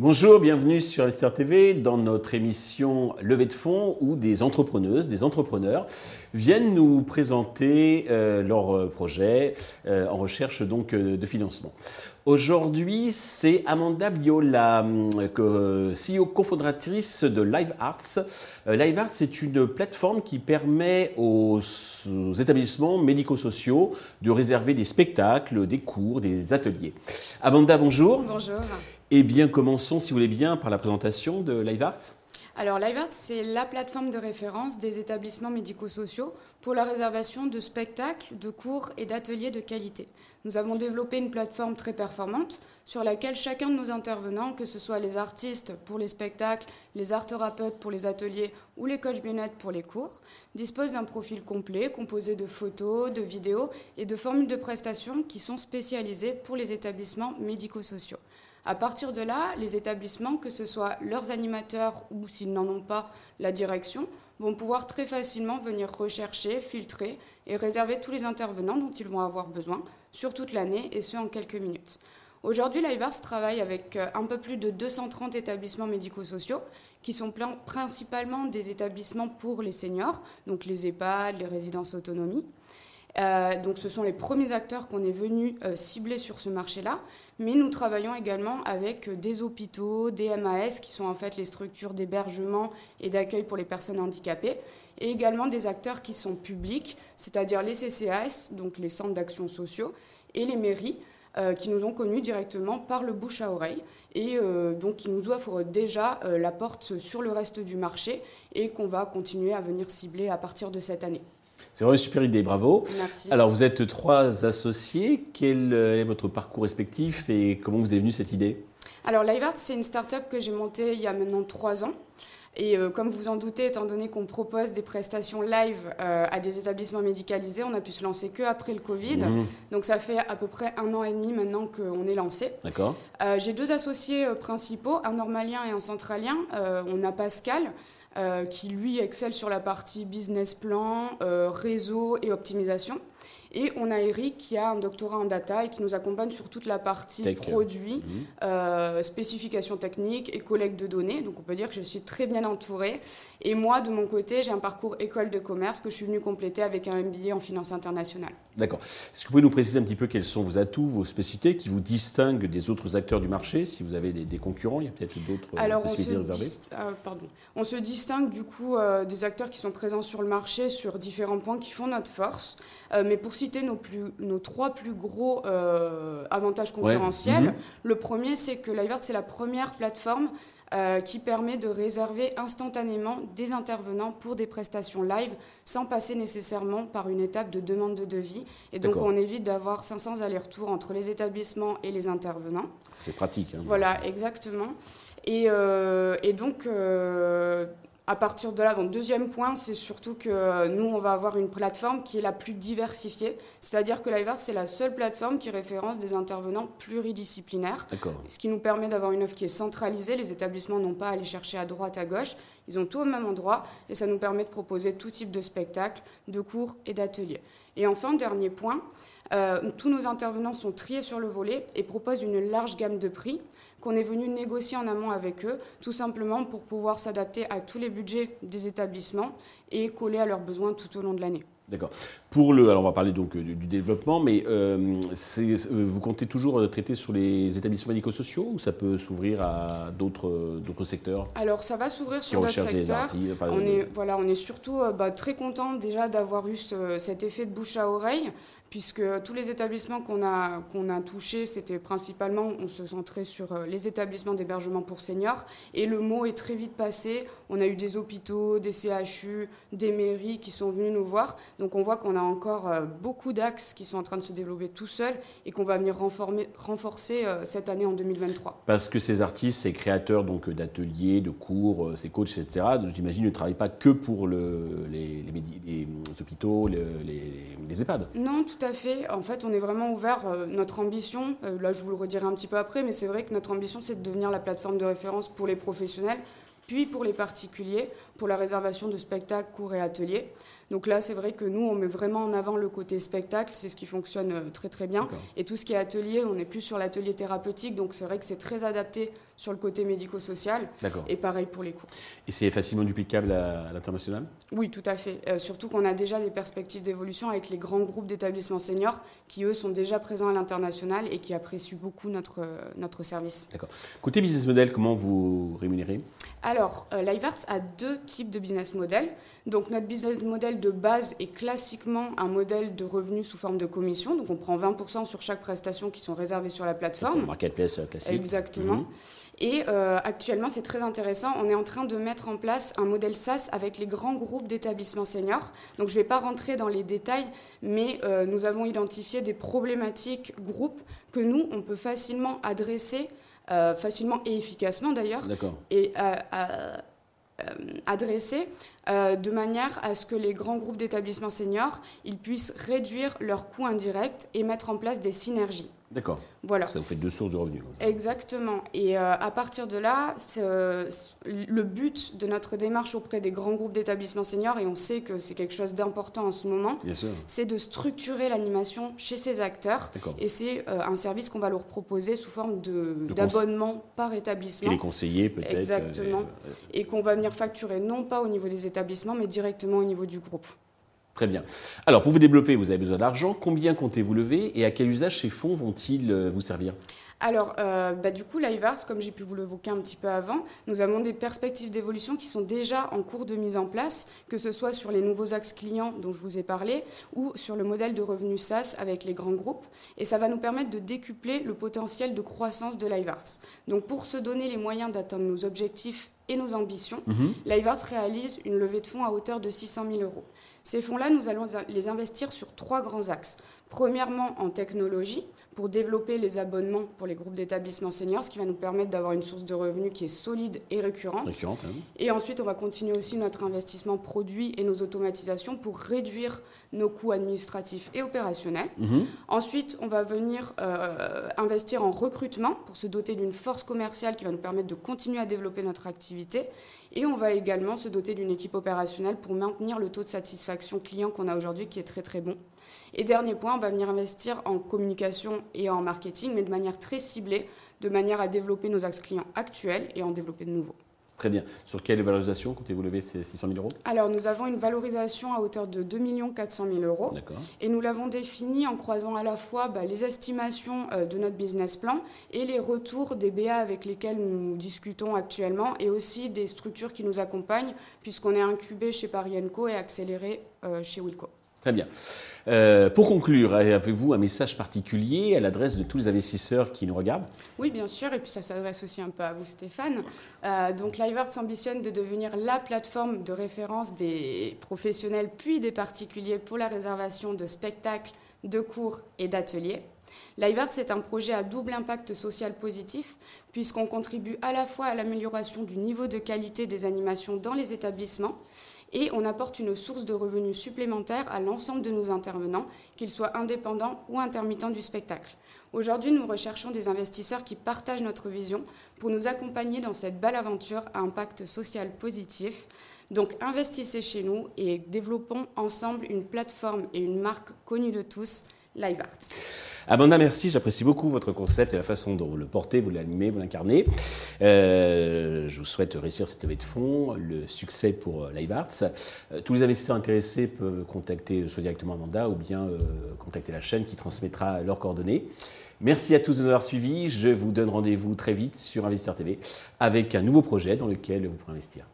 Bonjour, bienvenue sur Investor TV dans notre émission Levée de fonds où des entrepreneuses, des entrepreneurs viennent nous présenter euh, leurs euh, projets euh, en recherche donc de financement. Aujourd'hui, c'est Amanda Bio, la CEO cofondatrice de Live Arts. Live Arts, c'est une plateforme qui permet aux, aux établissements médico-sociaux de réserver des spectacles, des cours, des ateliers. Amanda, bonjour. Bonjour. Eh bien, commençons, si vous voulez bien, par la présentation de LiveArts. Alors, LiveArts, c'est la plateforme de référence des établissements médico-sociaux pour la réservation de spectacles, de cours et d'ateliers de qualité. Nous avons développé une plateforme très performante sur laquelle chacun de nos intervenants, que ce soit les artistes pour les spectacles, les art thérapeutes pour les ateliers ou les coachs bien pour les cours, dispose d'un profil complet composé de photos, de vidéos et de formules de prestations qui sont spécialisées pour les établissements médico-sociaux. À partir de là, les établissements, que ce soit leurs animateurs ou s'ils n'en ont pas, la direction, vont pouvoir très facilement venir rechercher, filtrer et réserver tous les intervenants dont ils vont avoir besoin sur toute l'année et ce en quelques minutes. Aujourd'hui, l'IVARS travaille avec euh, un peu plus de 230 établissements médico-sociaux qui sont principalement des établissements pour les seniors, donc les EHPAD, les résidences autonomie. Euh, donc ce sont les premiers acteurs qu'on est venu euh, cibler sur ce marché-là, mais nous travaillons également avec euh, des hôpitaux, des MAS, qui sont en fait les structures d'hébergement et d'accueil pour les personnes handicapées, et également des acteurs qui sont publics, c'est-à-dire les CCAS, donc les centres d'action sociaux, et les mairies, qui nous ont connus directement par le bouche à oreille, et donc qui nous offrent déjà la porte sur le reste du marché, et qu'on va continuer à venir cibler à partir de cette année. C'est vraiment une super idée, bravo. Merci. Alors, vous êtes trois associés. Quel est votre parcours respectif et comment vous est venue cette idée? Alors, LiveArt, c'est une start-up que j'ai montée il y a maintenant trois ans. Et euh, comme vous en doutez, étant donné qu'on propose des prestations live euh, à des établissements médicalisés, on a pu se lancer que après le Covid. Mmh. Donc ça fait à peu près un an et demi maintenant qu'on est lancé. D'accord. Euh, j'ai deux associés principaux, un normalien et un centralien. on a Pascal, qui lui excelle sur la partie business plan, réseau et optimisation. Et on a Eric qui a un doctorat en data et qui nous accompagne sur toute la partie produit, euh, spécification technique et collecte de données. Donc on peut dire que je suis très bien entourée. Et moi, de mon côté, j'ai un parcours école de commerce que je suis venue compléter avec un MBA en finance internationale. D'accord. Est-ce que vous pouvez nous préciser un petit peu quels sont vos atouts, vos spécificités qui vous distinguent des autres acteurs du marché Si vous avez des, concurrents, il y a peut-être d'autres euh, possibilités réservées euh, pardon. On se distingue du coup des acteurs qui sont présents sur le marché sur différents points qui font notre force. mais pour citer nos, plus, nos trois plus gros euh, avantages concurrentiels. Mhm. Le premier, c'est que LiveArt, c'est la première plateforme euh, qui permet de réserver instantanément des intervenants pour des prestations live sans passer nécessairement par une étape de demande de devis. Et donc, on évite d'avoir 500 allers-retours entre les établissements et les intervenants. C'est pratique. Hein. Voilà, exactement. Et, euh, et donc, à partir de là, donc deuxième point, c'est surtout que euh, nous, on va avoir une plateforme qui est la plus diversifiée. C'est-à-dire que LiveArt, c'est la seule plateforme qui référence des intervenants pluridisciplinaires. Ce qui nous permet d'avoir une offre qui est centralisée. Les établissements n'ont pas à aller chercher à droite, à gauche. Ils ont tout au même endroit et ça nous permet de proposer tout type de spectacles, de cours et d'ateliers. Et enfin, dernier point, euh, tous nos intervenants sont triés sur le volet et proposent une large gamme de prix qu'on est venu négocier en amont avec eux, tout simplement pour pouvoir s'adapter à tous les budgets des établissements et coller à leurs besoins tout au long de l'année. D'accord. Pour le, alors on va parler donc du, développement, mais euh, euh, vous comptez toujours traiter sur les établissements médico-sociaux ou ça peut s'ouvrir à d'autres secteurs Alors ça va s'ouvrir sur d'autres secteurs. on, est, voilà, on est surtout euh, bah, très content déjà d'avoir eu cet effet de bouche à oreille puisque tous les établissements qu'on a, qu'on a touchés, c'était principalement, on se centrait sur euh, les établissements d'hébergement pour seniors, et le mot est très vite passé. On a eu des hôpitaux, des CHU, des mairies qui sont venus nous voir. Donc on voit qu'on a encore euh, beaucoup d'axes qui sont en train de se développer tout seuls et qu'on va venir renforcer euh, cette année en 2023. Parce que ces artistes, ces créateurs donc d'ateliers, de cours, ces coachs, etc., j'imagine ne travaillent pas que pour le, les, les, hôpitaux, les, les, EHPAD. Non, tout à fait. En fait, on est vraiment ouvert. Euh, notre ambition, euh, là je vous le redirai un petit peu après, mais c'est vrai que notre ambition c'est de devenir la plateforme de référence pour les professionnels puis pour les particuliers, pour la réservation de spectacles, cours et ateliers. Donc là, c'est vrai que nous, on met vraiment en avant le côté spectacle, c'est ce qui fonctionne euh, très très bien. Et tout ce qui est atelier, on est plus sur l'atelier thérapeutique, donc c'est vrai que c'est très adapté sur le côté médico-social. Et pareil pour les cours. Et c'est facilement duplicable à, l'international? Oui, tout à fait. Euh, surtout qu'on a déjà des perspectives d'évolution avec les grands groupes d'établissements seniors qui, eux, sont déjà présents à l'international et qui apprécient beaucoup notre, euh, notre service. D'accord. Côté business model, comment vous rémunérez? Alors, euh, LiveArts a deux types de business model. Donc, notre business model de base est classiquement un modèle de revenus sous forme de commission. Donc, on prend 20% sur chaque prestation qui sont réservées sur la plateforme. Marketplace classique. Exactement. Mhm. Et euh, actuellement, c'est très intéressant. On est en train de mettre en place un modèle SaaS avec les grands groupes d'établissements seniors. Donc, je ne vais pas rentrer dans les détails, mais euh, nous avons identifié des problématiques groupes que nous, on peut facilement adresser, euh, facilement et efficacement d'ailleurs, et adresser de manière à ce que les grands groupes d'établissements seniors ils puissent réduire leurs coûts indirects et mettre en place des synergies. D'accord. Voilà. Ça vous fait deux sources de revenus. Exactement. Et euh, à partir de là, le but de notre démarche auprès des grands groupes d'établissements seniors, et on sait que c'est quelque chose d'important en ce moment, c'est de structurer l'animation chez ces acteurs. Et c'est euh, un service qu'on va leur proposer sous forme d'abonnement par établissement. Et les conseillers peut-être. Exactement. Euh, et qu'on va venir facturer non pas au niveau des établissements, mais directement au niveau du groupe. Très bien. Alors, pour vous développer, vous avez besoin d'argent. Combien comptez-vous lever et à quel usage ces fonds vont-ils euh, vous servir? Alors, euh, bah, du coup, LiveArts, comme j'ai pu vous l'évoquer un petit peu avant, nous avons des perspectives d'évolution qui sont déjà en cours de mise en place, que ce soit sur les nouveaux axes clients dont je vous ai parlé ou sur le modèle de revenu SaaS avec les grands groupes. Et ça va nous permettre de décupler le potentiel de croissance de LiveArts. Donc, pour se donner les moyens d'atteindre nos objectifs et nos ambitions. LiveArts réalise une levée de fonds à hauteur de 600 000 euros. Ces fonds-là, nous allons les investir sur trois grands axes. Premièrement, en technologie, pour développer les abonnements pour les groupes d'établissements seniors, ce qui va nous permettre d'avoir une source de revenus qui est solide et récurrente. récurrente hein. Et ensuite, on va continuer aussi notre investissement produit et nos automatisations pour réduire nos coûts administratifs et opérationnels. Mhm. Ensuite, on va venir euh, investir en recrutement pour se doter d'une force commerciale qui va nous permettre de continuer à développer notre activité. Et on va également se doter d'une équipe opérationnelle pour maintenir le taux de satisfaction client qu'on a aujourd'hui qui est très très bon. Et dernier point, on va venir investir en communication et en marketing, mais de manière très ciblée, de manière à développer nos axes clients actuels et en développer de nouveaux. Très bien. Sur quelle valorisation comptez-vous lever ces 600 000 euros? Alors, nous avons une valorisation à hauteur de 2 400 000 euros. Et nous l'avons définie en croisant à la fois bah, les estimations euh, de notre business plan et les retours des BA avec lesquels nous discutons actuellement et aussi des structures qui nous accompagnent, puisqu'on est incubé chez Parienco et accéléré euh, chez Wilco. Très bien. Euh, pour conclure, avez-vous un message particulier à l'adresse de tous les investisseurs qui nous regardent? Oui, bien sûr, et puis ça s'adresse aussi un peu à vous, Stéphane. Euh, donc, LiveArts ambitionne de devenir la plateforme de référence des professionnels puis des particuliers pour la réservation de spectacles, de cours et d'ateliers. LiveArts c'est un projet à double impact social positif, puisqu'on contribue à la fois à l'amélioration du niveau de qualité des animations dans les établissements, et on apporte une source de revenus supplémentaire à l'ensemble de nos intervenants, qu'ils soient indépendants ou intermittents du spectacle. Aujourd'hui, nous recherchons des investisseurs qui partagent notre vision pour nous accompagner dans cette belle aventure à impact social positif. Donc investissez chez nous et développons ensemble une plateforme et une marque connue de tous, Live Arts. Amanda, merci. J'apprécie beaucoup votre concept et la façon dont vous le portez, vous l'animez, vous l'incarnez. Euh, je vous souhaite réussir cette levée de fonds, le succès pour euh, Live Arts. Euh, tous les investisseurs intéressés peuvent contacter soit directement Amanda ou bien contacter la chaîne qui transmettra leurs coordonnées. Merci à tous de nous avoir suivis. Je vous donne rendez-vous très vite sur Investisseur TV avec un nouveau projet dans lequel vous pourrez investir.